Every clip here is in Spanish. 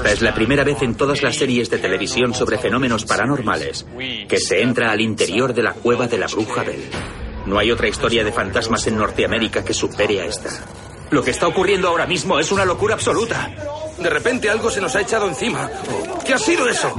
Esta es la primera vez en todas las series de televisión sobre fenómenos paranormales que se entra al interior de la cueva de la bruja Bell. No hay otra historia de fantasmas en Norteamérica que supere a esta. Lo que está ocurriendo ahora mismo es una locura absoluta. De repente algo se nos ha echado encima. ¿Qué ha sido eso?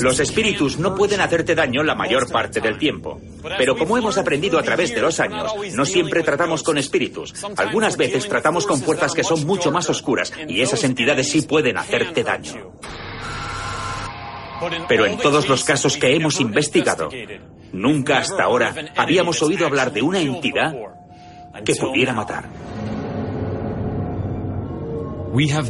Los espíritus no pueden hacerte daño la mayor parte del tiempo. Pero como hemos aprendido a través de los años, no siempre tratamos con espíritus. Algunas veces tratamos con fuerzas que son mucho más oscuras y esas entidades sí pueden hacerte daño. Pero en todos los casos que hemos investigado, nunca hasta ahora habíamos oído hablar de una entidad que pudiera matar.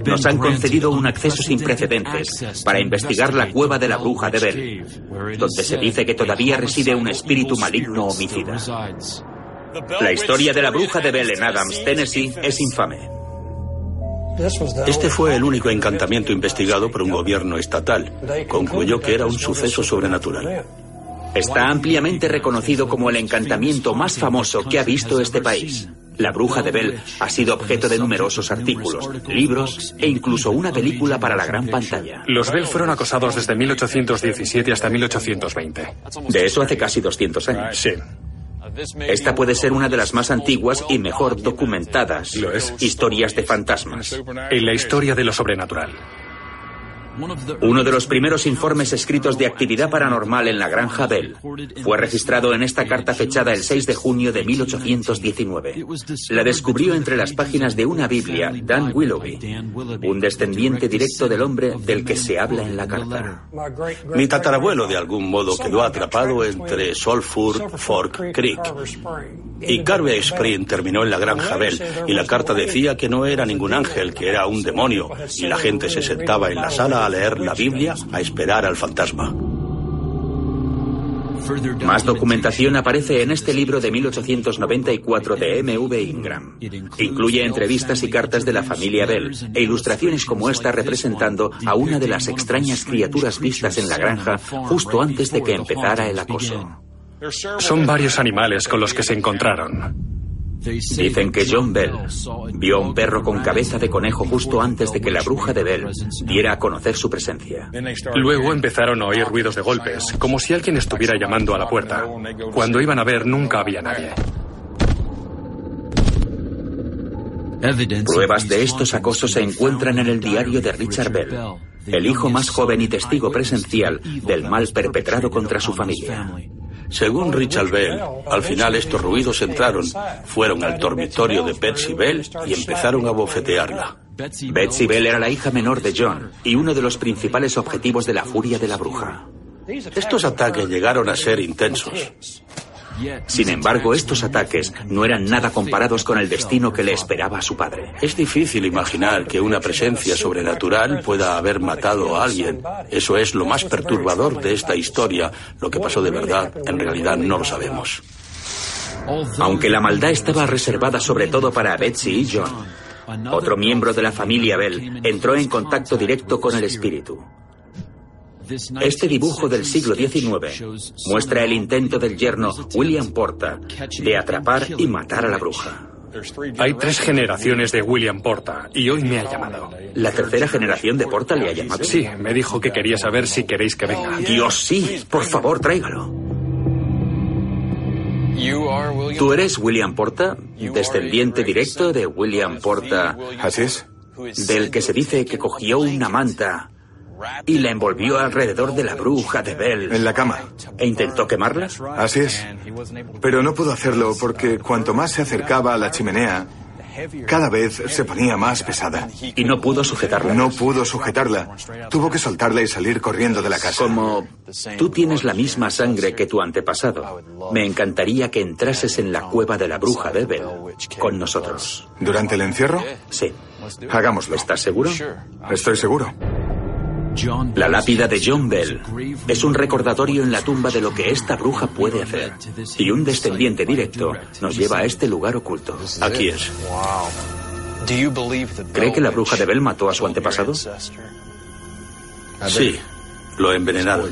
Nos han concedido un acceso sin precedentes para investigar la cueva de la bruja de Bell, donde se dice que todavía reside un espíritu maligno homicida. La historia de la bruja de Bell en Adams, Tennessee, es infame. Este fue el único encantamiento investigado por un gobierno estatal. Concluyó que era un suceso sobrenatural. Está ampliamente reconocido como el encantamiento más famoso que ha visto este país. La bruja de Bell ha sido objeto de numerosos artículos, libros e incluso una película para la gran pantalla. Los Bell fueron acosados desde 1817 hasta 1820. De eso hace casi 200 años. Sí. Esta puede ser una de las más antiguas y mejor documentadas Lo es. historias de fantasmas. En la historia de lo sobrenatural. Uno de los primeros informes escritos de actividad paranormal en la granja Bell fue registrado en esta carta fechada el 6 de junio de 1819. La descubrió entre las páginas de una Biblia Dan Willoughby, un descendiente directo del hombre del que se habla en la carta. Mi tatarabuelo de algún modo quedó atrapado entre Sulphur Fork Creek y Carvey Spring terminó en la granja Bell y la carta decía que no era ningún ángel, que era un demonio y la gente se sentaba en la sala a leer la Biblia a esperar al fantasma. Más documentación aparece en este libro de 1894 de M.V. Ingram. Incluye entrevistas y cartas de la familia Bell e ilustraciones como esta representando a una de las extrañas criaturas vistas en la granja justo antes de que empezara el acoso. Son varios animales con los que se encontraron. Dicen que John Bell vio un perro con cabeza de conejo justo antes de que la bruja de Bell diera a conocer su presencia. Luego empezaron a oír ruidos de golpes, como si alguien estuviera llamando a la puerta. Cuando iban a ver nunca había nadie. Pruebas de estos acosos se encuentran en el diario de Richard Bell, el hijo más joven y testigo presencial del mal perpetrado contra su familia. Según Richard Bell, al final estos ruidos entraron, fueron al dormitorio de Betsy Bell y empezaron a bofetearla. Betsy Bell era la hija menor de John y uno de los principales objetivos de la furia de la bruja. Estos ataques llegaron a ser intensos. Sin embargo, estos ataques no eran nada comparados con el destino que le esperaba a su padre. Es difícil imaginar que una presencia sobrenatural pueda haber matado a alguien. Eso es lo más perturbador de esta historia. Lo que pasó de verdad, en realidad no lo sabemos. Aunque la maldad estaba reservada sobre todo para Betsy y John, otro miembro de la familia Bell entró en contacto directo con el espíritu. Este dibujo del siglo XIX muestra el intento del yerno William Porta de atrapar y matar a la bruja. Hay tres generaciones de William Porta y hoy me ha llamado. ¿La tercera generación de Porta le ha llamado? Sí, me dijo que quería saber si queréis que venga. Dios, sí. Por favor, tráigalo. ¿Tú eres William Porta? ¿Descendiente directo de William Porta? Así es. Del que se dice que cogió una manta y la envolvió alrededor de la bruja de Bell. En la cama. ¿E intentó quemarla? Así es. Pero no pudo hacerlo porque cuanto más se acercaba a la chimenea, Cada vez se ponía más pesada. Y no pudo sujetarla. No pudo sujetarla. Tuvo que soltarla y salir corriendo de la casa. Como tú tienes la misma sangre que tu antepasado, me encantaría que entrases en la cueva de la bruja Bebel con nosotros. ¿Durante el encierro? Sí. Hagámoslo. ¿Estás seguro? Estoy seguro. La lápida de John Bell es un recordatorio en la tumba de lo que esta bruja puede hacer. Y un descendiente directo nos lleva a este lugar oculto. Aquí es. ¿Cree que la bruja de Bell mató a su antepasado? Sí, lo envenenaron.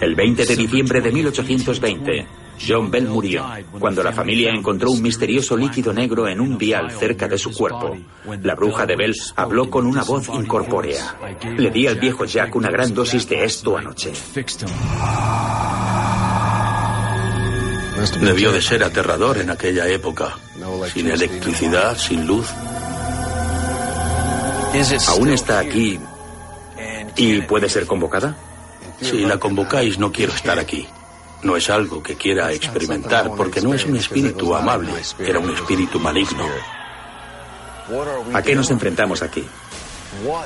El 20 de diciembre de 1820, John Bell murió cuando la familia encontró un misterioso líquido negro en un vial cerca de su cuerpo. La bruja de Bell habló con una voz incorpórea. Le di al viejo Jack una gran dosis de esto anoche. Debió de ser aterrador en aquella época. Sin electricidad, sin luz. ¿Aún está aquí y puede ser convocada? Si la convocáis, no quiero estar aquí. No es algo que quiera experimentar porque no es un espíritu amable, era un espíritu maligno. ¿A qué nos enfrentamos aquí?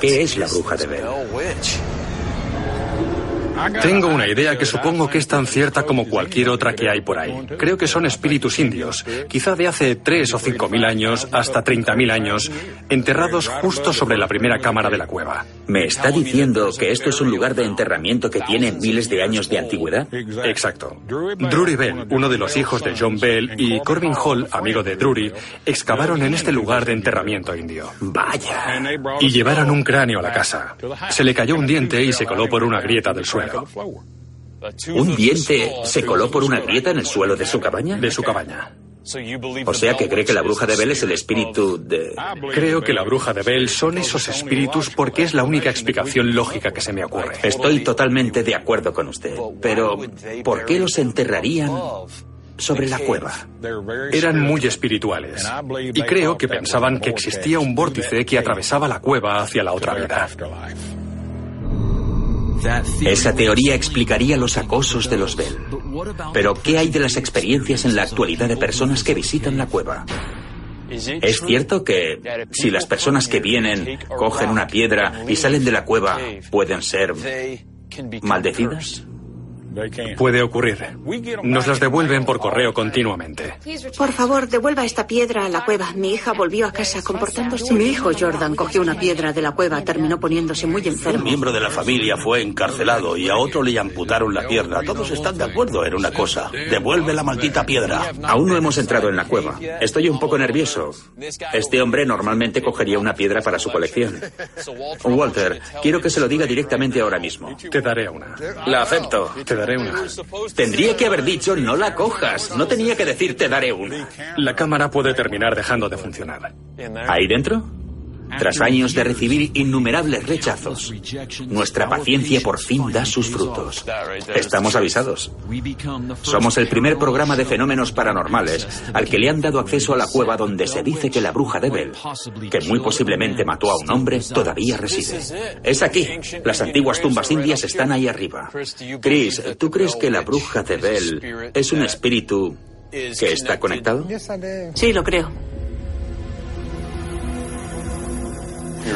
¿Qué es la bruja de Bell? Tengo una idea que supongo que es tan cierta como cualquier otra que hay por ahí. Creo que son espíritus indios, quizá de hace tres o cinco mil años hasta treinta mil años, enterrados justo sobre la primera cámara de la cueva. ¿Me está diciendo que esto es un lugar de enterramiento que tiene miles de años de antigüedad? Exacto. Drury Bell, uno de los hijos de John Bell, y Corbin Hall, amigo de Drury, excavaron en este lugar de enterramiento indio. Vaya. Y llevaron un cráneo a la casa. Se le cayó un diente y se coló por una grieta del suelo. ¿Un diente se coló por una grieta en el suelo de su cabaña? De su cabaña. O sea que cree que la bruja de Bell es el espíritu de... Creo que la bruja de Bell son esos espíritus porque es la única explicación lógica que se me ocurre. Estoy totalmente de acuerdo con usted. Pero, ¿por qué los enterrarían sobre la cueva? Eran muy espirituales. Y creo que pensaban que existía un vórtice que atravesaba la cueva hacia la otra vida. Esa teoría explicaría los acosos de los Bell. Pero, ¿qué hay de las experiencias en la actualidad de personas que visitan la cueva? ¿Es cierto que si las personas que vienen cogen una piedra y salen de la cueva pueden ser maldecidas? Puede ocurrir. Nos las devuelven por correo continuamente. Por favor, devuelva esta piedra a la cueva. Mi hija volvió a casa comportándose. Mi hijo Jordan cogió una piedra de la cueva, terminó poniéndose muy enfermo. Un miembro de la familia fue encarcelado y a otro le amputaron la pierna. Todos están de acuerdo en una cosa. Devuelve la maldita piedra. Aún no hemos entrado en la cueva. Estoy un poco nervioso. Este hombre normalmente cogería una piedra para su colección. Walter, quiero que se lo diga directamente ahora mismo. Te daré una. La acepto. Te daré una. Tendría que haber dicho no la cojas. No tenía que decir te daré una. La cámara puede terminar dejando de funcionar. ¿Ahí dentro? Tras años de recibir innumerables rechazos, nuestra paciencia por fin da sus frutos. Estamos avisados. Somos el primer programa de fenómenos paranormales al que le han dado acceso a la cueva donde se dice que la bruja de Bell, que muy posiblemente mató a un hombre, todavía reside. Es aquí. Las antiguas tumbas indias están ahí arriba. Chris, ¿tú crees que la bruja de Bell es un espíritu que está conectado? Sí, lo creo.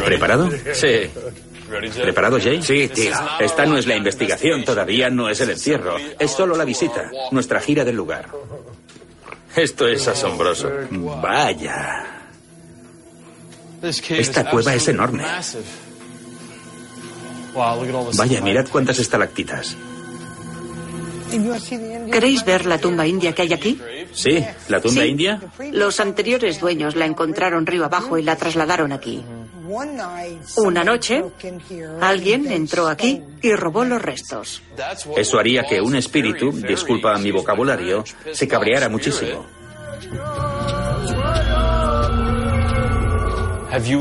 ¿Preparado? Sí. ¿Preparado, Jay? Sí, tío. Esta no es la investigación, todavía no es el encierro. Es solo la visita, nuestra gira del lugar. Esto es asombroso. Vaya. Esta cueva es enorme. Vaya, mirad cuántas estalactitas. ¿Queréis ver la tumba india que hay aquí? Sí, la tumba Sí. india. Los anteriores dueños la encontraron río abajo y la trasladaron aquí. Una noche, alguien entró aquí y robó los restos. Eso haría que un espíritu, disculpa mi vocabulario, se cabreara muchísimo.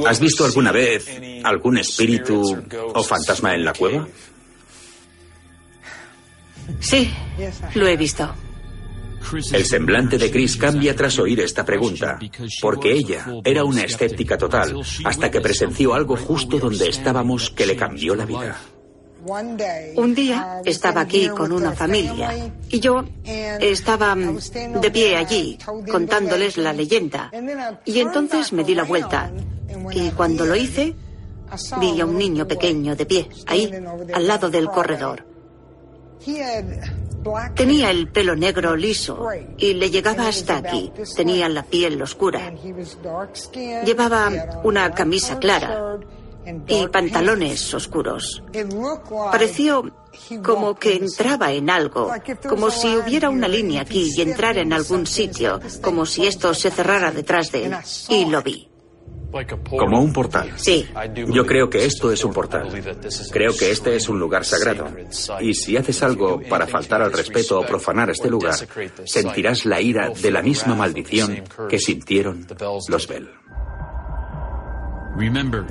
¿Has visto alguna vez algún espíritu o fantasma en la cueva? Sí, lo he visto. El semblante de Chris cambia tras oír esta pregunta, porque ella era una escéptica total hasta que presenció algo justo donde estábamos que le cambió la vida. Un día estaba aquí con una familia y yo estaba de pie allí contándoles la leyenda. Y entonces me di la vuelta y cuando lo hice vi a un niño pequeño de pie, ahí, al lado del corredor. Tenía el pelo negro liso y le llegaba hasta aquí. Tenía la piel oscura. Llevaba una camisa clara y pantalones oscuros. Pareció como que entraba en algo, como si hubiera una línea aquí y entrara en algún sitio, como si esto se cerrara detrás de él. Y lo vi. Como un portal. Sí. Yo creo que esto es un portal. Creo que este es un lugar sagrado. Y si haces algo para faltar al respeto o profanar este lugar, sentirás la ira de la misma maldición que sintieron los Bell.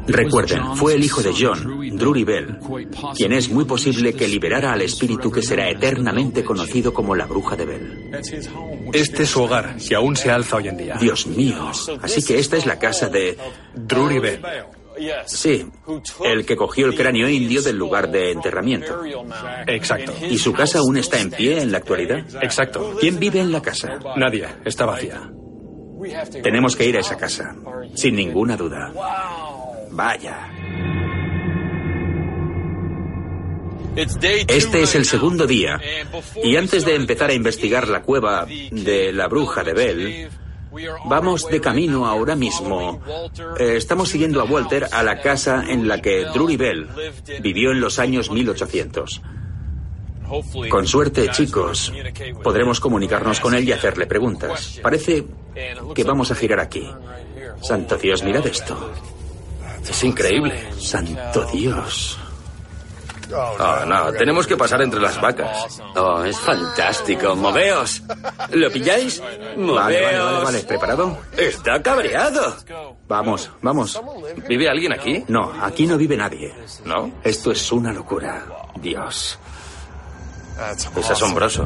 Recuerden, fue el hijo de John, Drury Bell, quien es muy posible que liberara al espíritu que será eternamente conocido como la bruja de Bell. Este es su hogar, que aún se alza hoy en día. Dios mío. Así que esta es la casa de Drury Bell. Sí, el que cogió el cráneo indio del lugar de enterramiento. Exacto. ¿Y su casa aún está en pie en la actualidad? Exacto. ¿Quién vive en la casa? Nadie, está vacía. Tenemos que ir a esa casa, sin ninguna duda. Vaya. Este es el segundo día, y antes de empezar a investigar la cueva de la bruja de Bell, vamos de camino ahora mismo. Eh, estamos siguiendo a Walter a la casa en la que Drury Bell vivió en los años 1800. Con suerte, chicos, podremos comunicarnos con él y hacerle preguntas. Parece que vamos a girar aquí. Santo Dios, mirad esto. Es increíble. Santo Dios. Oh, no, tenemos que pasar entre las vacas. Oh, es fantástico. Moveos. ¿Lo pilláis? Moveos. Vale, vale, vale, vale. ¿Preparado? Está cabreado. Vamos, vamos. ¿Vive alguien aquí? No, aquí no vive nadie. ¿No? Esto es una locura. Dios. Es asombroso.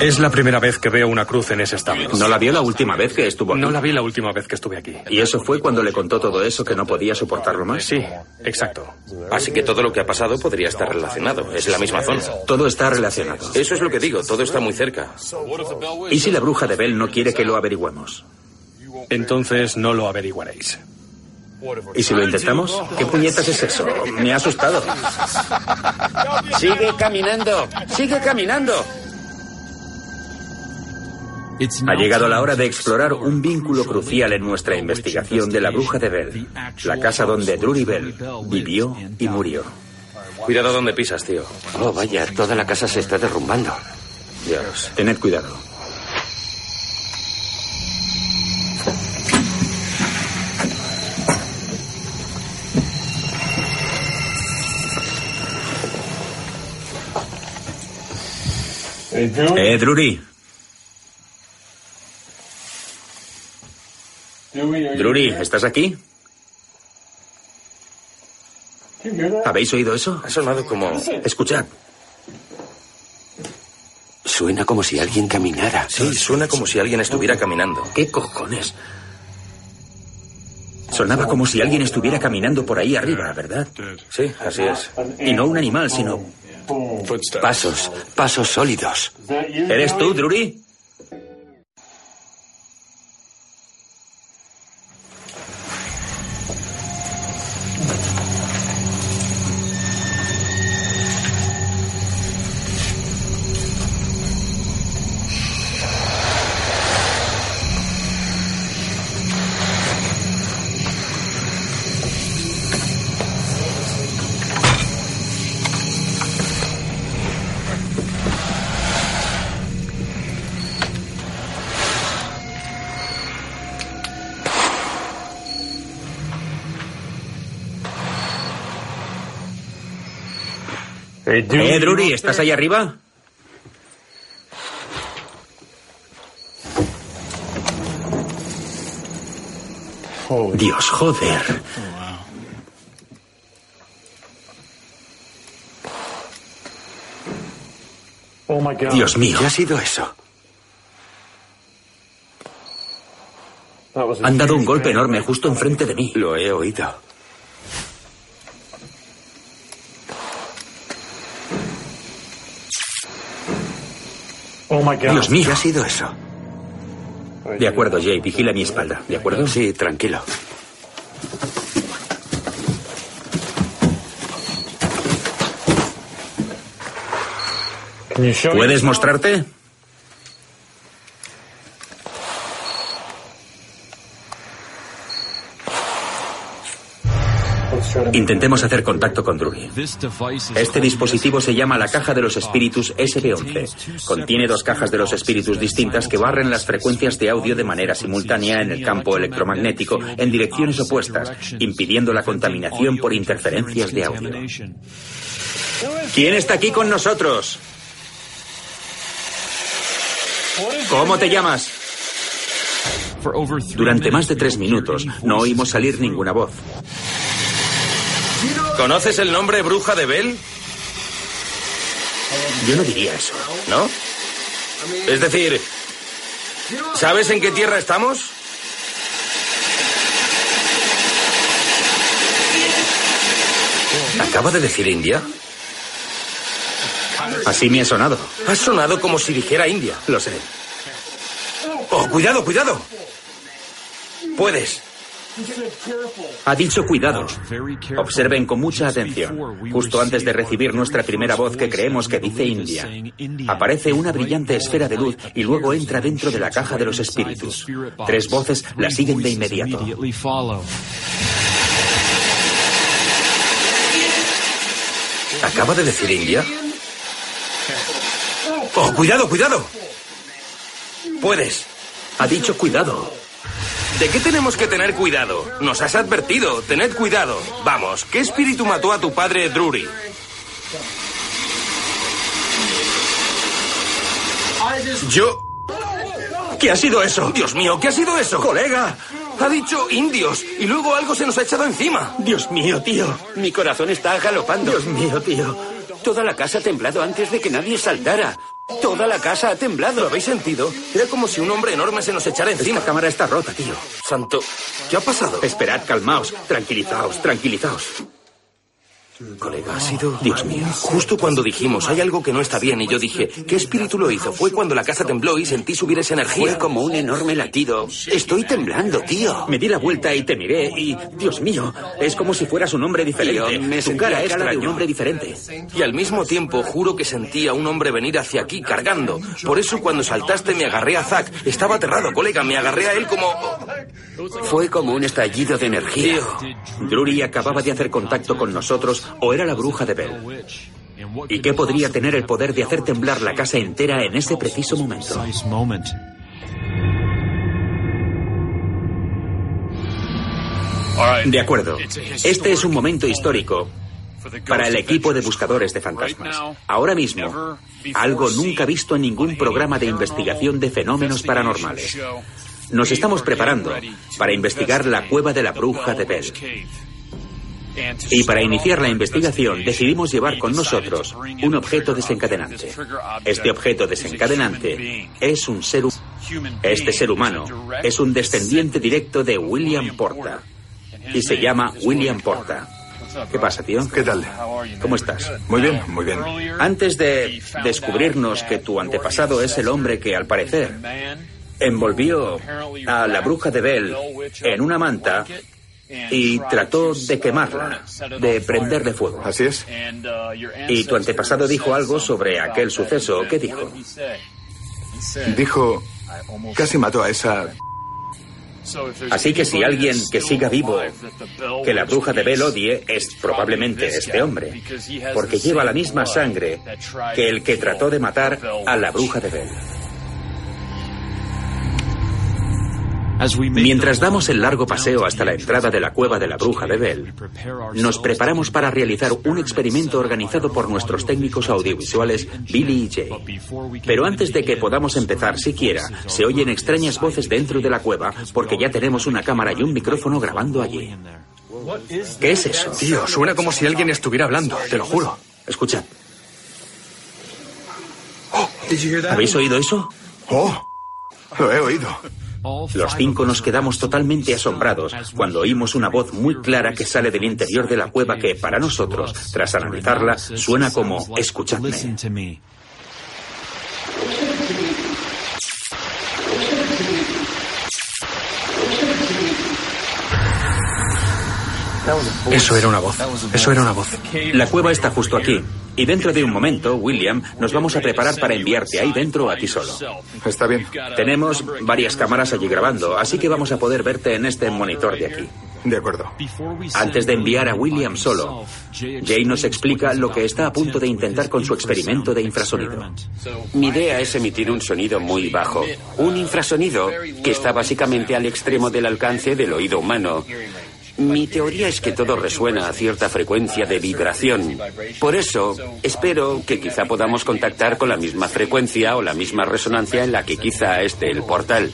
Es la primera vez que veo una cruz en ese estado. ¿No la vio la última vez que estuvo aquí? No la vi la última vez que estuve aquí. ¿Y eso fue cuando le contó todo eso que no podía soportarlo más? Sí, exacto. Así que todo lo que ha pasado podría estar relacionado. Es la misma zona. Todo está relacionado. Eso es lo que digo, todo está muy cerca. ¿Y si la bruja de Bell no quiere que lo averigüemos? Entonces no lo averiguaréis. ¿Y si lo intentamos? ¿Qué puñetas es eso? Me ha asustado. Sigue caminando. Sigue caminando. Ha llegado la hora de explorar un vínculo crucial en nuestra investigación de la bruja de Bell, la casa donde Drury Bell vivió y murió. Cuidado donde pisas, tío. Oh, vaya, toda la casa se está derrumbando. Dios, tened cuidado. Eh, Drury. Drury, ¿estás aquí? ¿Habéis oído eso? Ha sonado como... Escuchad. Suena como si alguien caminara. Sí, suena como si alguien estuviera caminando. ¿Qué cojones? Sonaba como si alguien estuviera caminando por ahí arriba, ¿verdad? Sí, así es. Y no un animal, sino... Pasos, pasos sólidos. ¿Eres tú, Drury? Eh, Drury, ¿estás ahí arriba? Dios, joder. Dios mío. ¿Qué ha sido eso? Han dado un golpe enorme justo enfrente de mí. Lo he oído. Dios mío. ¿Qué ha sido eso? De acuerdo, Jay, vigila mi espalda. ¿De acuerdo? Sí, tranquilo. ¿Puedes mostrarte? Intentemos hacer contacto con Drury. Este dispositivo se llama la caja de los espíritus SB11. Contiene dos cajas de los espíritus distintas que barren las frecuencias de audio de manera simultánea en el campo electromagnético en direcciones opuestas, impidiendo la contaminación por interferencias de audio. ¿Quién está aquí con nosotros? ¿Cómo te llamas? Durante más de tres minutos no oímos salir ninguna voz. ¿Conoces el nombre Bruja de Bell? Yo no diría eso. ¿No? Es decir, ¿sabes en qué tierra estamos? ¿Acaba de decir India? Así me ha sonado. Ha sonado como si dijera India. Lo sé. Oh, cuidado, cuidado. Puedes. Ha dicho cuidado. Observen con mucha atención. Justo antes de recibir nuestra primera voz que creemos que dice India, aparece una brillante esfera de luz y luego entra dentro de la caja de los espíritus. Tres voces la siguen de inmediato. ¿Acaba de decir India? Oh, cuidado, cuidado. Puedes. Ha dicho cuidado. ¿De qué tenemos que tener cuidado? Nos has advertido. Tened cuidado. Vamos, ¿qué espíritu mató a tu padre Drury? Yo... ¿Qué ha sido eso? Dios mío, ¿qué ha sido eso? ¡Colega! Ha dicho indios y luego algo se nos ha echado encima. Dios mío, tío. Mi corazón está galopando. Dios mío, tío. Toda la casa ha temblado antes de que nadie saltara. Toda la casa ha temblado. ¿Lo habéis sentido? Era como si un hombre enorme se nos echara encima. Esta cámara está rota, tío. Santo, ¿qué ha pasado? Esperad, calmaos. Tranquilizaos, tranquilizaos. Colega, ha sido... Dios mío. Justo cuando dijimos, hay algo que no está bien, y yo dije, ¿qué espíritu lo hizo? Fue cuando la casa tembló y sentí subir esa energía. Fue como un enorme latido. Estoy temblando, tío. Me di la vuelta y te miré y, Dios mío, es como si fueras un hombre diferente. Tío, me tu cara era la de un hombre diferente. Y al mismo tiempo juro que sentí a un hombre venir hacia aquí cargando. Por eso cuando saltaste me agarré a Zack. Estaba aterrado, colega. Me agarré a él como... Fue como un estallido de energía. Tío. Drury acababa de hacer contacto con nosotros o era la bruja de Bell. ¿Y qué podría tener el poder de hacer temblar la casa entera en ese preciso momento? De acuerdo. Este es un momento histórico para el equipo de buscadores de fantasmas. Ahora mismo, algo nunca visto en ningún programa de investigación de fenómenos paranormales. Nos estamos preparando para investigar la cueva de la bruja de Bell. Y para iniciar la investigación decidimos llevar con nosotros un objeto desencadenante. Este objeto desencadenante es un ser humano. Este ser humano es un descendiente directo de William Porta y se llama William Porta. ¿Qué pasa, tío? ¿Qué tal? ¿Cómo estás? Muy bien, muy bien. Antes de descubrirnos que tu antepasado es el hombre que, al parecer, envolvió a la bruja de Bell en una manta y trató de quemarla, de prenderle fuego. Así es. Y tu antepasado dijo algo sobre aquel suceso. ¿Qué dijo? Dijo, casi mató a esa... Así que si alguien que siga vivo, que la bruja de Bell odie, es probablemente este hombre, porque lleva la misma sangre que el que trató de matar a la bruja de Bell. Mientras damos el largo paseo hasta la entrada de la cueva de la bruja de Bell, nos preparamos para realizar un experimento organizado por nuestros técnicos audiovisuales Billy y Jay. Pero antes de que podamos empezar siquiera, se oyen extrañas voces dentro de la cueva porque ya tenemos una cámara y un micrófono grabando allí. ¿Qué es eso? Tío, suena como si alguien estuviera hablando, te lo juro. Escuchad. ¿Habéis oído eso? Oh, lo he oído. Los cinco nos quedamos totalmente asombrados cuando oímos una voz muy clara que sale del interior de la cueva que, para nosotros, tras analizarla, suena como escuchadme. Eso era una voz. Eso era una voz. La cueva está justo aquí. Y dentro de un momento, William, nos vamos a preparar para enviarte ahí dentro a ti solo. Está bien. Tenemos varias cámaras allí grabando, así que vamos a poder verte en este monitor de aquí. De acuerdo. Antes de enviar a William solo, Jay nos explica lo que está a punto de intentar con su experimento de infrasonido. Mi idea es emitir un sonido muy bajo, un infrasonido que está básicamente al extremo del alcance del oído humano. Mi teoría es que todo resuena a cierta frecuencia de vibración. Por eso, espero que quizá podamos contactar con la misma frecuencia o la misma resonancia en la que quizá esté el portal.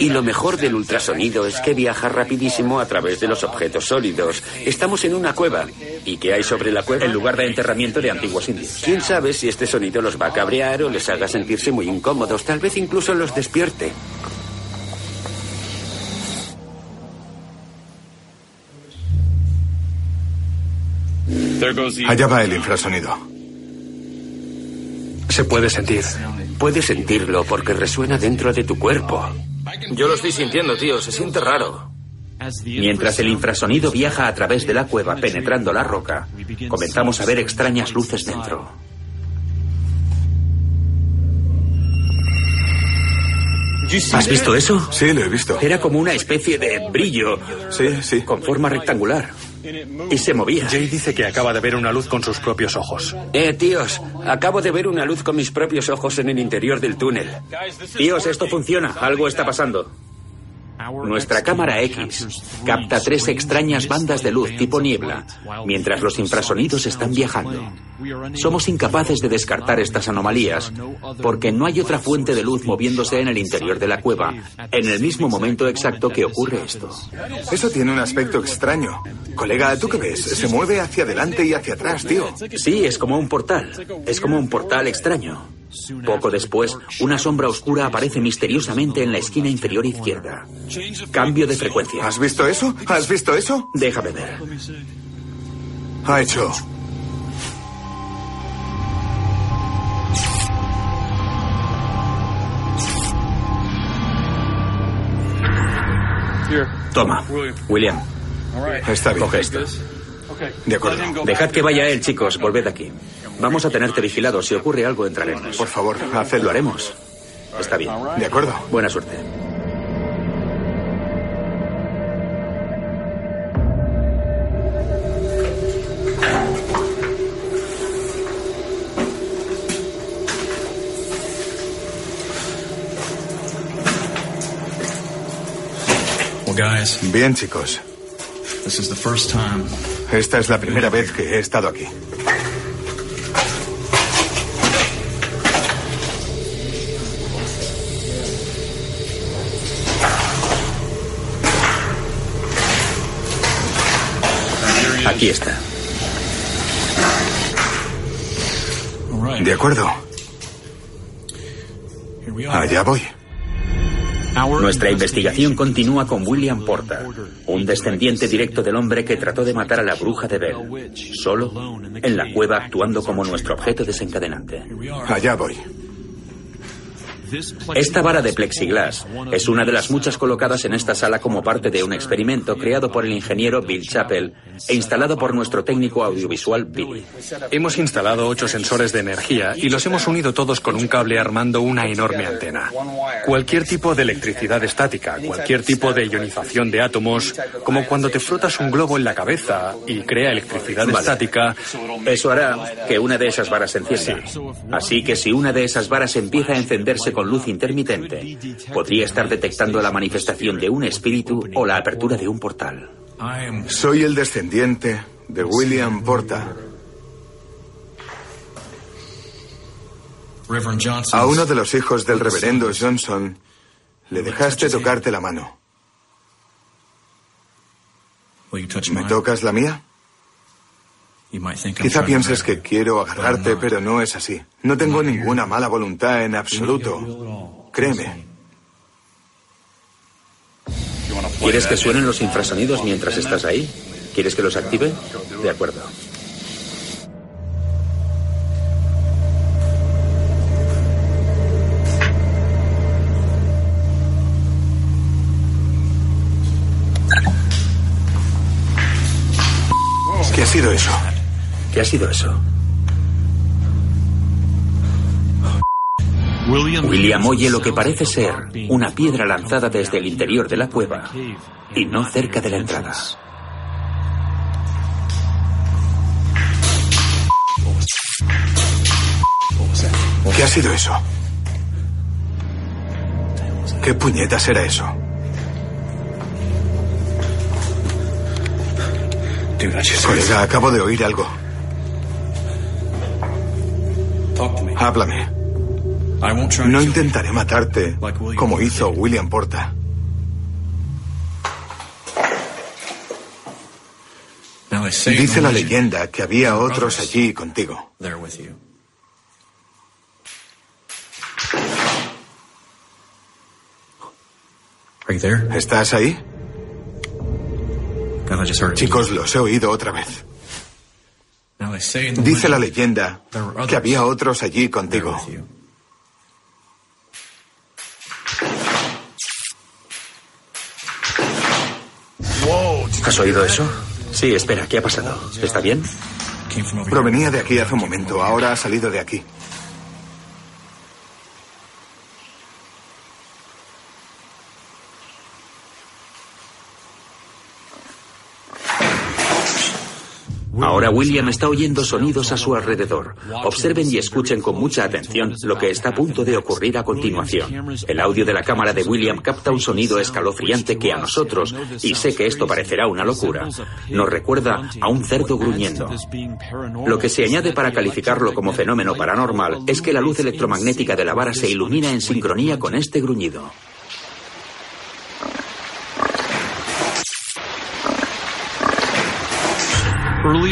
Y lo mejor del ultrasonido es que viaja rapidísimo a través de los objetos sólidos. Estamos en una cueva. ¿Y qué hay sobre la cueva? El lugar de enterramiento de antiguos indios. ¿Quién sabe si este sonido los va a cabrear o les haga sentirse muy incómodos? Tal vez incluso los despierte. Allá va el infrasonido. Se puede sentir. Puedes sentirlo porque resuena dentro de tu cuerpo. Yo lo estoy sintiendo, tío. Se siente raro. Mientras el infrasonido viaja a través de la cueva penetrando la roca, comenzamos a ver extrañas luces dentro. ¿Has visto eso? Sí, lo he visto. Era como una especie de brillo. Sí, sí. Con forma rectangular. Y se movía. Jay dice que acaba de ver una luz con sus propios ojos. Eh, tíos, acabo de ver una luz con mis propios ojos en el interior del túnel. Tíos, esto funciona. Algo está pasando. Nuestra cámara X capta tres extrañas bandas de luz tipo niebla mientras los infrasonidos están viajando. Somos incapaces de descartar estas anomalías porque no hay otra fuente de luz moviéndose en el interior de la cueva en el mismo momento exacto que ocurre esto. Eso tiene un aspecto extraño. Colega, ¿tú qué ves? Se mueve hacia adelante y hacia atrás, tío. Sí, es como un portal. Es como un portal extraño. Poco después, una sombra oscura aparece misteriosamente en la esquina inferior izquierda. Cambio de frecuencia. ¿Has visto eso? ¿Has visto eso? Déjame ver. Ha hecho. Toma, William. Está bien. Coge esto. De acuerdo. Dejad que vaya él, chicos. Volved aquí. Vamos a tenerte vigilados. Si ocurre algo, entraremos. Por favor, hacedlo. Lo haremos. Está bien. De acuerdo. Buena suerte. Bien, chicos. Esta es la primera vez que he estado aquí. Aquí está. De acuerdo. Allá voy. Nuestra investigación continúa con William Porter, un descendiente directo del hombre que trató de matar a la bruja de Bell, solo en la cueva actuando como nuestro objeto desencadenante. Allá voy. Esta vara de plexiglas es una de las muchas colocadas en esta sala como parte de un experimento creado por el ingeniero Bill Chappell e instalado por nuestro técnico audiovisual Billy. Hemos instalado ocho sensores de energía y los hemos unido todos con un cable armando una enorme antena. Cualquier tipo de electricidad estática, cualquier tipo de ionización de átomos, como cuando te frotas un globo en la cabeza y crea electricidad Vale. estática, Eso hará que una de esas varas se encienda. Así que si una de esas varas empieza a encenderse con luz intermitente, podría estar detectando la manifestación de un espíritu o la apertura de un portal. Soy el descendiente de William Porta. A uno de los hijos del reverendo Johnson le dejaste tocarte la mano. ¿Me tocas la mía? Quizá pienses que quiero agarrarte, pero no es así. No tengo ninguna mala voluntad en absoluto. Créeme. ¿Quieres que suenen los infrasonidos mientras estás ahí? ¿Quieres que los active? De acuerdo. ¿Qué ha sido eso? ¿Qué ha sido eso? William oye lo que parece ser una piedra lanzada desde el interior de la cueva y no cerca de la entrada. ¿Qué ha sido eso? ¿Qué puñetas era eso? Colega, acabo de oír algo. Háblame. No intentaré matarte como hizo William Porta. Dice la leyenda que había otros allí contigo. ¿Estás ahí? Chicos, los he oído otra vez. Dice la leyenda que había otros allí contigo. ¿Has oído eso? Sí, espera, ¿qué ha pasado? ¿Está bien? Provenía de aquí hace un momento, ahora ha salido de aquí. Ahora William está oyendo sonidos a su alrededor. Observen y escuchen con mucha atención lo que está a punto de ocurrir a continuación. El audio de la cámara de William capta un sonido escalofriante que a nosotros, y sé que esto parecerá una locura, nos recuerda a un cerdo gruñendo. Lo que se añade para calificarlo como fenómeno paranormal es que la luz electromagnética de la vara se ilumina en sincronía con este gruñido.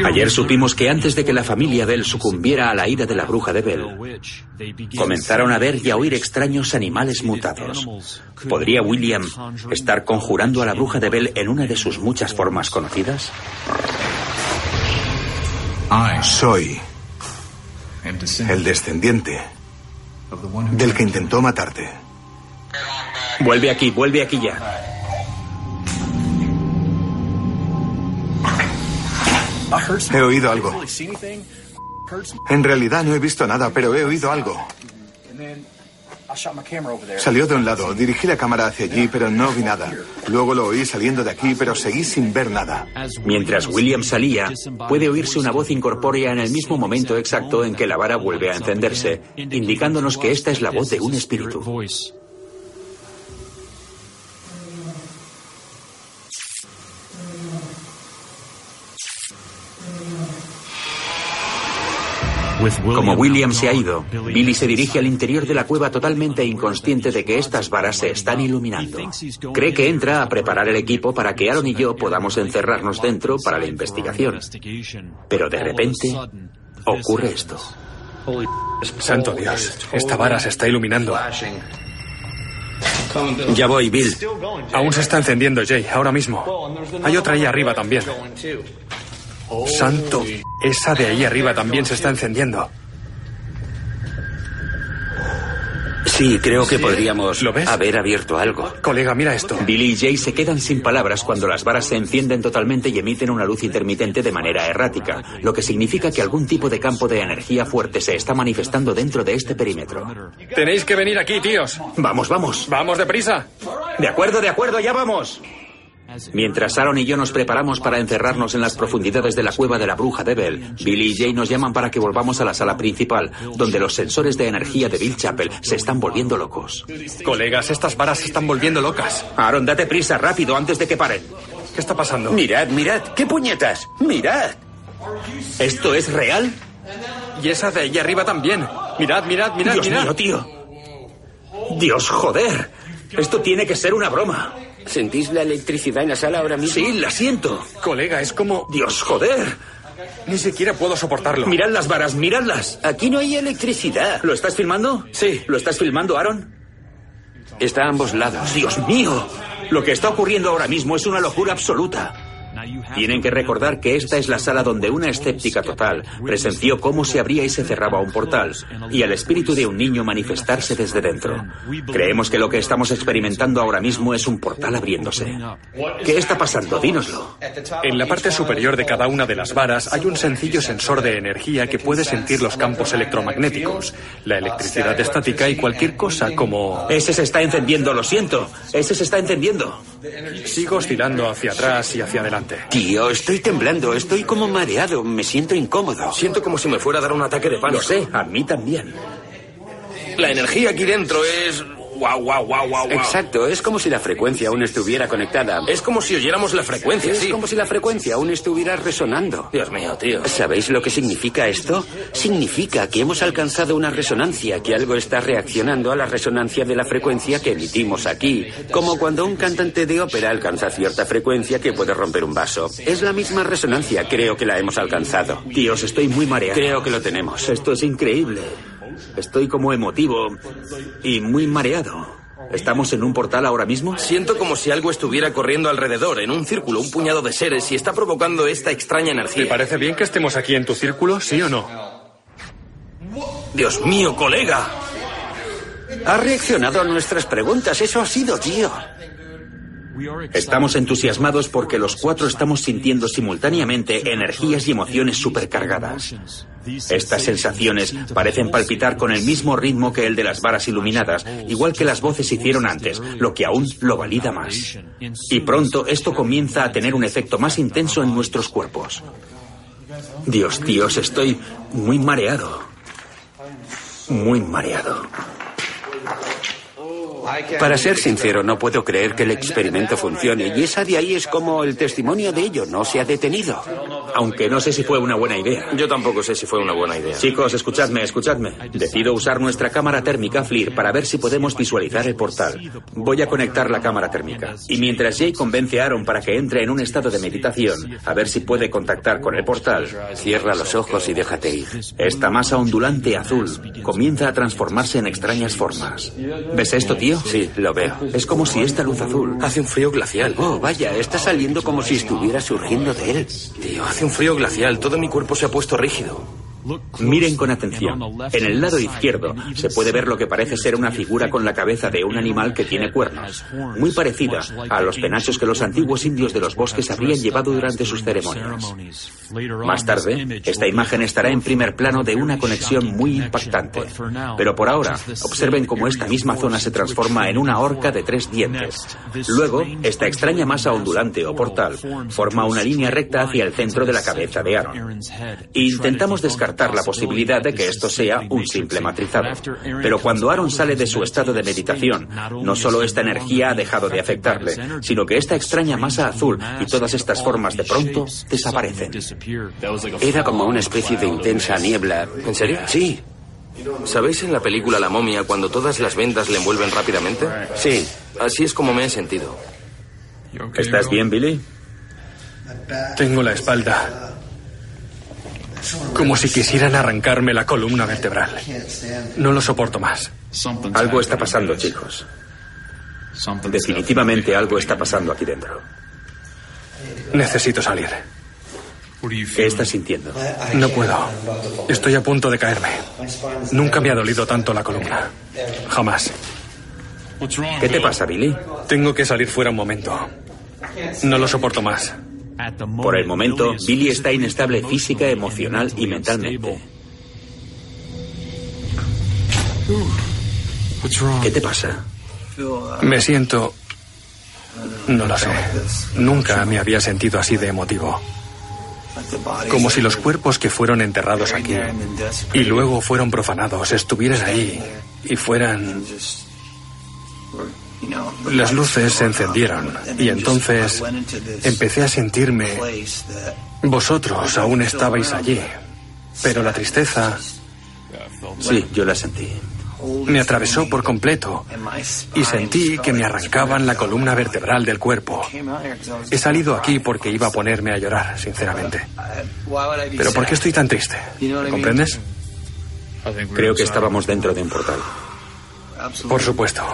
Ayer supimos que antes de que la familia Bell sucumbiera a la ira de la bruja de Bell, comenzaron a ver y a oír extraños animales mutados. ¿Podría William estar conjurando a la bruja de Bell en una de sus muchas formas conocidas? Soy el descendiente del que intentó matarte. Vuelve aquí, vuelve aquí ya. He oído algo. En realidad no he visto nada, pero he oído algo. Salió de un lado, dirigí la cámara hacia allí, pero no vi nada. Luego lo oí saliendo de aquí, pero seguí sin ver nada. Mientras William salía, puede oírse una voz incorpórea en el mismo momento exacto en que la vara vuelve a encenderse, indicándonos que esta es la voz de un espíritu. Como William se ha ido, Billy se dirige al interior de la cueva totalmente inconsciente de que estas varas se están iluminando. Cree que entra a preparar el equipo para que Aaron y yo podamos encerrarnos dentro para la investigación. Pero de repente ocurre esto. Santo Dios, esta vara se está iluminando. Ya voy, Bill. Aún se está encendiendo, Jay, ahora mismo. Hay otra ahí arriba también. Santo, esa de ahí arriba también se está encendiendo. Sí, creo que podríamos ¿Lo ves? haber abierto algo. Colega, mira esto. Billy y Jay se quedan sin palabras cuando las varas se encienden totalmente y emiten una luz intermitente de manera errática, lo que significa que algún tipo de campo de energía fuerte se está manifestando dentro de este perímetro. Tenéis que venir aquí, tíos. Vamos, vamos. Vamos deprisa. De acuerdo, de acuerdo, ya vamos. Mientras Aaron y yo nos preparamos para encerrarnos en las profundidades de la cueva de la bruja de Bell, Billy y Jay nos llaman para que volvamos a la sala principal, donde los sensores de energía de Bill Chapel se están volviendo locos. Colegas, estas varas se están volviendo locas. Aaron, date prisa, rápido, antes de que paren. ¿Qué está pasando? Mirad, mirad, qué puñetas. Mirad. ¿Esto es real? Y esa de ahí arriba también. Mirad, mirad, mirad, Dios mirad. mío, tío. Dios, joder. Esto tiene que ser una broma. ¿Sentís la electricidad en la sala ahora mismo? Sí, la siento. Colega, es como... Dios, joder. Ni siquiera puedo soportarlo. Mirad las varas, miradlas. Aquí no hay electricidad. ¿Lo estás filmando? Sí. ¿Lo estás filmando, Aaron? Está a ambos lados. Dios mío. Lo que está ocurriendo ahora mismo es una locura absoluta. Tienen que recordar que esta es la sala donde una escéptica total presenció cómo se abría y se cerraba un portal y el espíritu de un niño manifestarse desde dentro. Creemos que lo que estamos experimentando ahora mismo es un portal abriéndose. ¿Qué está pasando? Dínoslo. En la parte superior de cada una de las varas hay un sencillo sensor de energía que puede sentir los campos electromagnéticos, la electricidad estática y cualquier cosa como... Ese se está encendiendo, lo siento. Ese se está encendiendo. Sigo oscilando hacia atrás y hacia adelante. Tío, estoy temblando, estoy como mareado, me siento incómodo. Siento como si me fuera a dar un ataque de pánico. Lo sé, a mí también. La energía aquí dentro es Wow, wow, wow, wow, Exacto, es como si la frecuencia aún estuviera conectada. Es como si oyéramos la frecuencia, Es como si la frecuencia aún estuviera resonando. Dios mío, tío. ¿Sabéis lo que significa esto? Significa que hemos alcanzado una resonancia, que algo está reaccionando a la resonancia de la frecuencia que emitimos aquí. Como cuando un cantante de ópera alcanza cierta frecuencia que puede romper un vaso. Es la misma resonancia, creo que la hemos alcanzado. Dios, estoy muy mareado. Creo que lo tenemos. Esto es increíble. Estoy como emotivo y muy mareado. ¿Estamos en un portal ahora mismo? Siento como si algo estuviera corriendo alrededor, en un círculo, un puñado de seres, y está provocando esta extraña energía. ¿Te parece bien que estemos aquí en tu círculo, sí o no? Dios mío, colega. Ha reaccionado a nuestras preguntas, eso ha sido, tío. Estamos entusiasmados porque los cuatro estamos sintiendo simultáneamente energías y emociones supercargadas. Estas sensaciones parecen palpitar con el mismo ritmo que el de las varas iluminadas, igual que las voces hicieron antes, lo que aún lo valida más. Y pronto esto comienza a tener un efecto más intenso en nuestros cuerpos. Dios, Dios, estoy muy mareado. Muy mareado. Para ser sincero, no puedo creer que el experimento funcione y esa de ahí es como el testimonio de ello no se ha detenido. Aunque no sé si fue una buena idea. Yo tampoco sé si fue una buena idea. Chicos, escuchadme, escuchadme. Decido usar nuestra cámara térmica FLIR para ver si podemos visualizar el portal. Voy a conectar la cámara térmica. Y mientras Jay convence a Aaron para que entre en un estado de meditación, a ver si puede contactar con el portal, cierra los ojos y déjate ir. Esta masa ondulante azul comienza a transformarse en extrañas formas. ¿Ves esto, tío? Sí, lo veo. Es como si esta luz azul hace un frío glacial. Oh, vaya, está saliendo como si estuviera surgiendo de él. Tío, hace un frío glacial. Todo mi cuerpo se ha puesto rígido. Miren con atención. En el lado izquierdo se puede ver lo que parece ser una figura con la cabeza de un animal que tiene cuernos, muy parecida a los penachos que los antiguos indios de los bosques habrían llevado durante sus ceremonias. Más tarde, esta imagen estará en primer plano de una conexión muy impactante. Pero por ahora, observen cómo esta misma zona se transforma en una horca de tres dientes. Luego, esta extraña masa ondulante o portal forma una línea recta hacia el centro de la cabeza de Aaron. Intentamos descartar la posibilidad de que esto sea un simple matrizado. Pero cuando Aaron sale de su estado de meditación, no solo esta energía ha dejado de afectarle, sino que esta extraña masa azul y todas estas formas de pronto desaparecen. Era como una especie de intensa niebla. ¿En serio? Sí. ¿Sabéis en la película La momia cuando todas las vendas le envuelven rápidamente? Sí. Así es como me he sentido. ¿Estás bien, Billy? Tengo la espalda como si quisieran arrancarme la columna vertebral. No lo soporto más. Algo está pasando, chicos. Definitivamente algo está pasando aquí dentro. Necesito salir. ¿Qué estás sintiendo? No puedo. Estoy a punto de caerme. Nunca me ha dolido tanto la columna. Jamás. ¿Qué te pasa, Billy? Tengo que salir fuera un momento. No lo soporto más. Por el momento, Billy está inestable física, emocional y mentalmente. ¿Qué te pasa? Me siento... No lo sé. Nunca me había sentido así de emotivo. Como si los cuerpos que fueron enterrados aquí y luego fueron profanados estuvieran ahí y fueran las luces se encendieron y entonces empecé a sentirme... Vosotros aún estabais allí, pero la tristeza... Sí, yo la sentí. Me atravesó por completo y sentí que me arrancaban la columna vertebral del cuerpo. He salido aquí porque iba a ponerme a llorar, sinceramente. Pero ¿por qué estoy tan triste? ¿Comprendes? Creo que estábamos dentro de un portal. Por supuesto.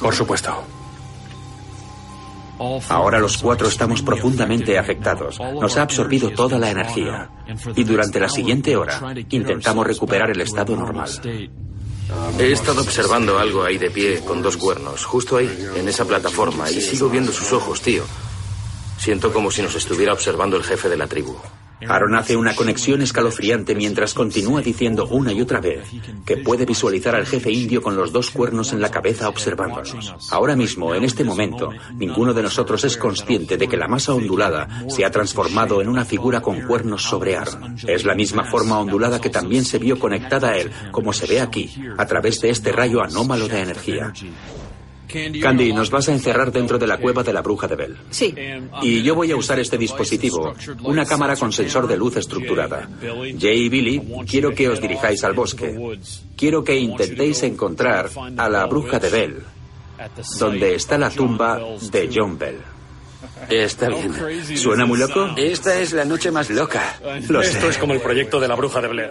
Por supuesto. Ahora los cuatro estamos profundamente afectados. Nos ha absorbido toda la energía. Y durante la siguiente hora intentamos recuperar el estado normal. He estado observando algo ahí de pie con dos cuernos, justo ahí, en esa plataforma, y sigo viendo sus ojos, tío. Siento como si nos estuviera observando el jefe de la tribu. Aaron hace una conexión escalofriante mientras continúa diciendo una y otra vez que puede visualizar al jefe indio con los dos cuernos en la cabeza observándonos. Ahora mismo, en este momento, ninguno de nosotros es consciente de que la masa ondulada se ha transformado en una figura con cuernos sobre Aaron. Es la misma forma ondulada que también se vio conectada a él, como se ve aquí, a través de este rayo anómalo de energía. Candy, nos vas a encerrar dentro de la cueva de la bruja de Bell. Sí. Y yo voy a usar este dispositivo, una cámara con sensor de luz estructurada. Jay y Billy, quiero que os dirijáis al bosque. Quiero que intentéis encontrar a la bruja de Bell, donde está la tumba de John Bell. Está bien. ¿Suena muy loco? Esta es la noche más loca. Lo sé. Esto es como el proyecto de la bruja de Blair.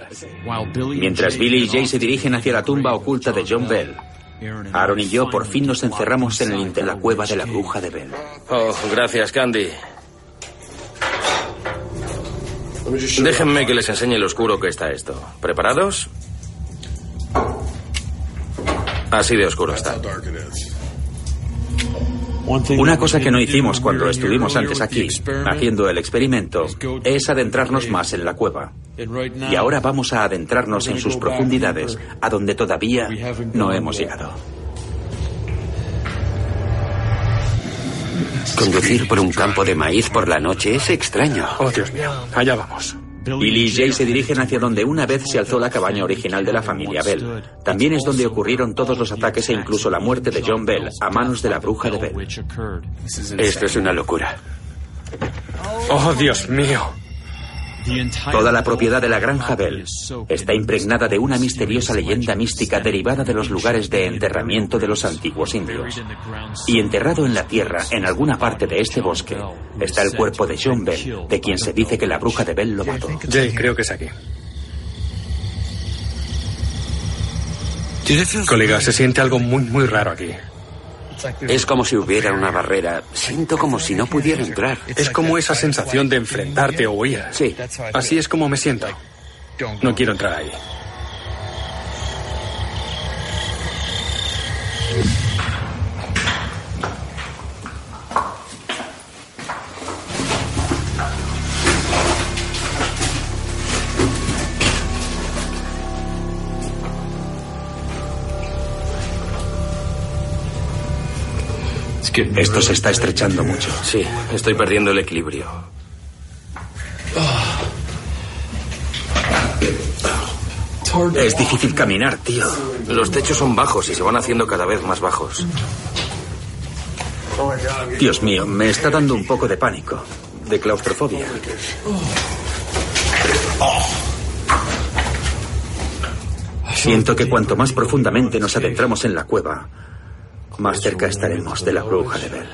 Mientras Billy y Jay se dirigen hacia la tumba oculta de John Bell, Aaron y yo por fin nos encerramos en, el, en la cueva de la bruja de Bell. Oh, gracias, Candy. Déjenme que les enseñe lo oscuro que está esto. ¿Preparados? Así de oscuro está. Una cosa que no hicimos cuando estuvimos antes aquí, haciendo el experimento, es adentrarnos más en la cueva. Y ahora vamos a adentrarnos en sus profundidades, a donde todavía no hemos llegado. Conducir por un campo de maíz por la noche es extraño. Oh, Dios mío. Allá vamos. Billy y Jay se dirigen hacia donde una vez se alzó la cabaña original de la familia Bell. También es donde ocurrieron todos los ataques e incluso la muerte de John Bell a manos de la bruja de Bell. Esto es una locura. Oh, Dios mío. Toda la propiedad de la granja Bell está impregnada de una misteriosa leyenda mística derivada de los lugares de enterramiento de los antiguos indios. Y enterrado en la tierra, en alguna parte de este bosque, está el cuerpo de John Bell, de quien se dice que la bruja de Bell lo mató. Jay, creo que es aquí. Colega, se siente algo muy, muy raro aquí. Es como si hubiera una barrera. Siento como si no pudiera entrar. Es como esa sensación de enfrentarte o huir. Sí. Así es como me siento. No quiero entrar ahí. Esto se está estrechando mucho. Sí, estoy perdiendo el equilibrio. Es difícil caminar, tío. Los techos son bajos y se van haciendo cada vez más bajos. Dios mío, me está dando un poco de pánico, de claustrofobia. Siento que cuanto más profundamente nos adentramos en la cueva, más cerca estaremos de la bruja de Bell.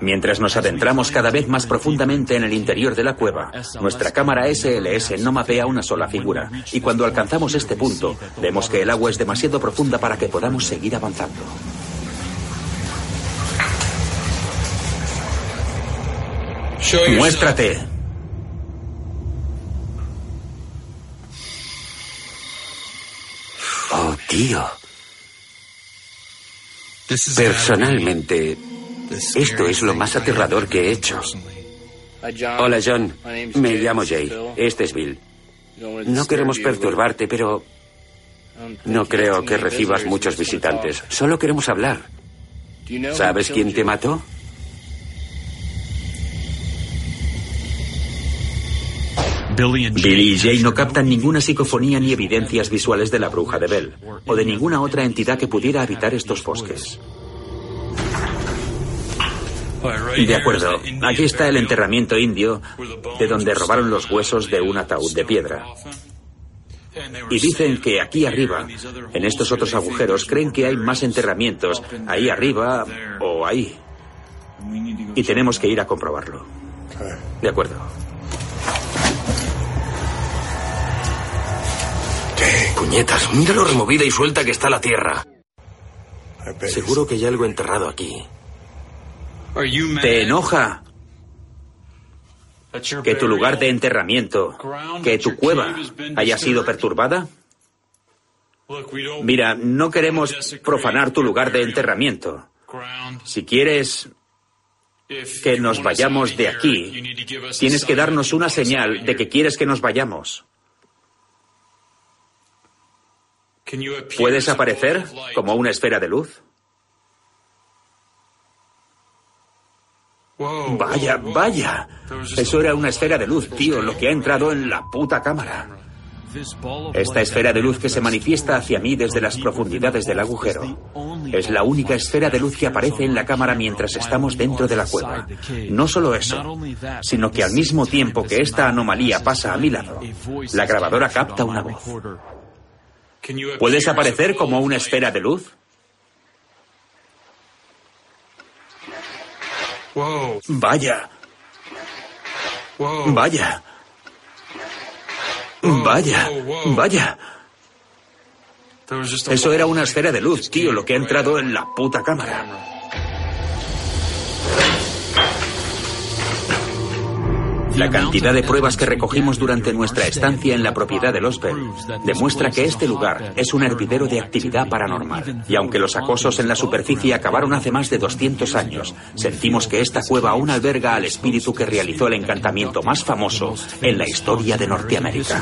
Mientras nos adentramos cada vez más profundamente en el interior de la cueva, nuestra cámara SLS no mapea una sola figura, y cuando alcanzamos este punto, vemos que el agua es demasiado profunda para que podamos seguir avanzando. Muéstrate. Oh, tío. Personalmente, esto es lo más aterrador que he hecho. Hola, John. Me llamo Jay. Este es Bill. No queremos perturbarte, pero no creo que recibas muchos visitantes. Solo queremos hablar. ¿Sabes quién te mató? Billy y Jay no captan ninguna psicofonía ni evidencias visuales de la bruja de Bell o de ninguna otra entidad que pudiera habitar estos bosques. De acuerdo, aquí está el enterramiento indio de donde robaron los huesos de un ataúd de piedra. Y dicen que aquí arriba, en estos otros agujeros, creen que hay más enterramientos, ahí arriba o ahí. Y tenemos que ir a comprobarlo. De acuerdo. Puñetas, mira lo removida y suelta que está la tierra. Seguro que hay algo enterrado aquí. ¿Te enoja que tu lugar de enterramiento, que tu cueva haya sido perturbada? Mira, no queremos profanar tu lugar de enterramiento. Si quieres que nos vayamos de aquí, tienes que darnos una señal de que quieres que nos vayamos. ¿Puedes aparecer como una esfera de luz? Vaya, vaya. Eso era una esfera de luz, tío, lo que ha entrado en la puta cámara. Esta esfera de luz que se manifiesta hacia mí desde las profundidades del agujero es la única esfera de luz que aparece en la cámara mientras estamos dentro de la cueva. No solo eso, sino que al mismo tiempo que esta anomalía pasa a mi lado, la grabadora capta una voz. ¿Puedes aparecer como una esfera de luz? Vaya. Vaya. Vaya, vaya. Eso era una esfera de luz, tío, lo que ha entrado en la puta cámara. La cantidad de pruebas que recogimos durante nuestra estancia en la propiedad de Los Bell demuestra que este lugar es un hervidero de actividad paranormal. Y aunque los acosos en la superficie acabaron hace más de 200 años, sentimos que esta cueva aún alberga al espíritu que realizó el encantamiento más famoso en la historia de Norteamérica.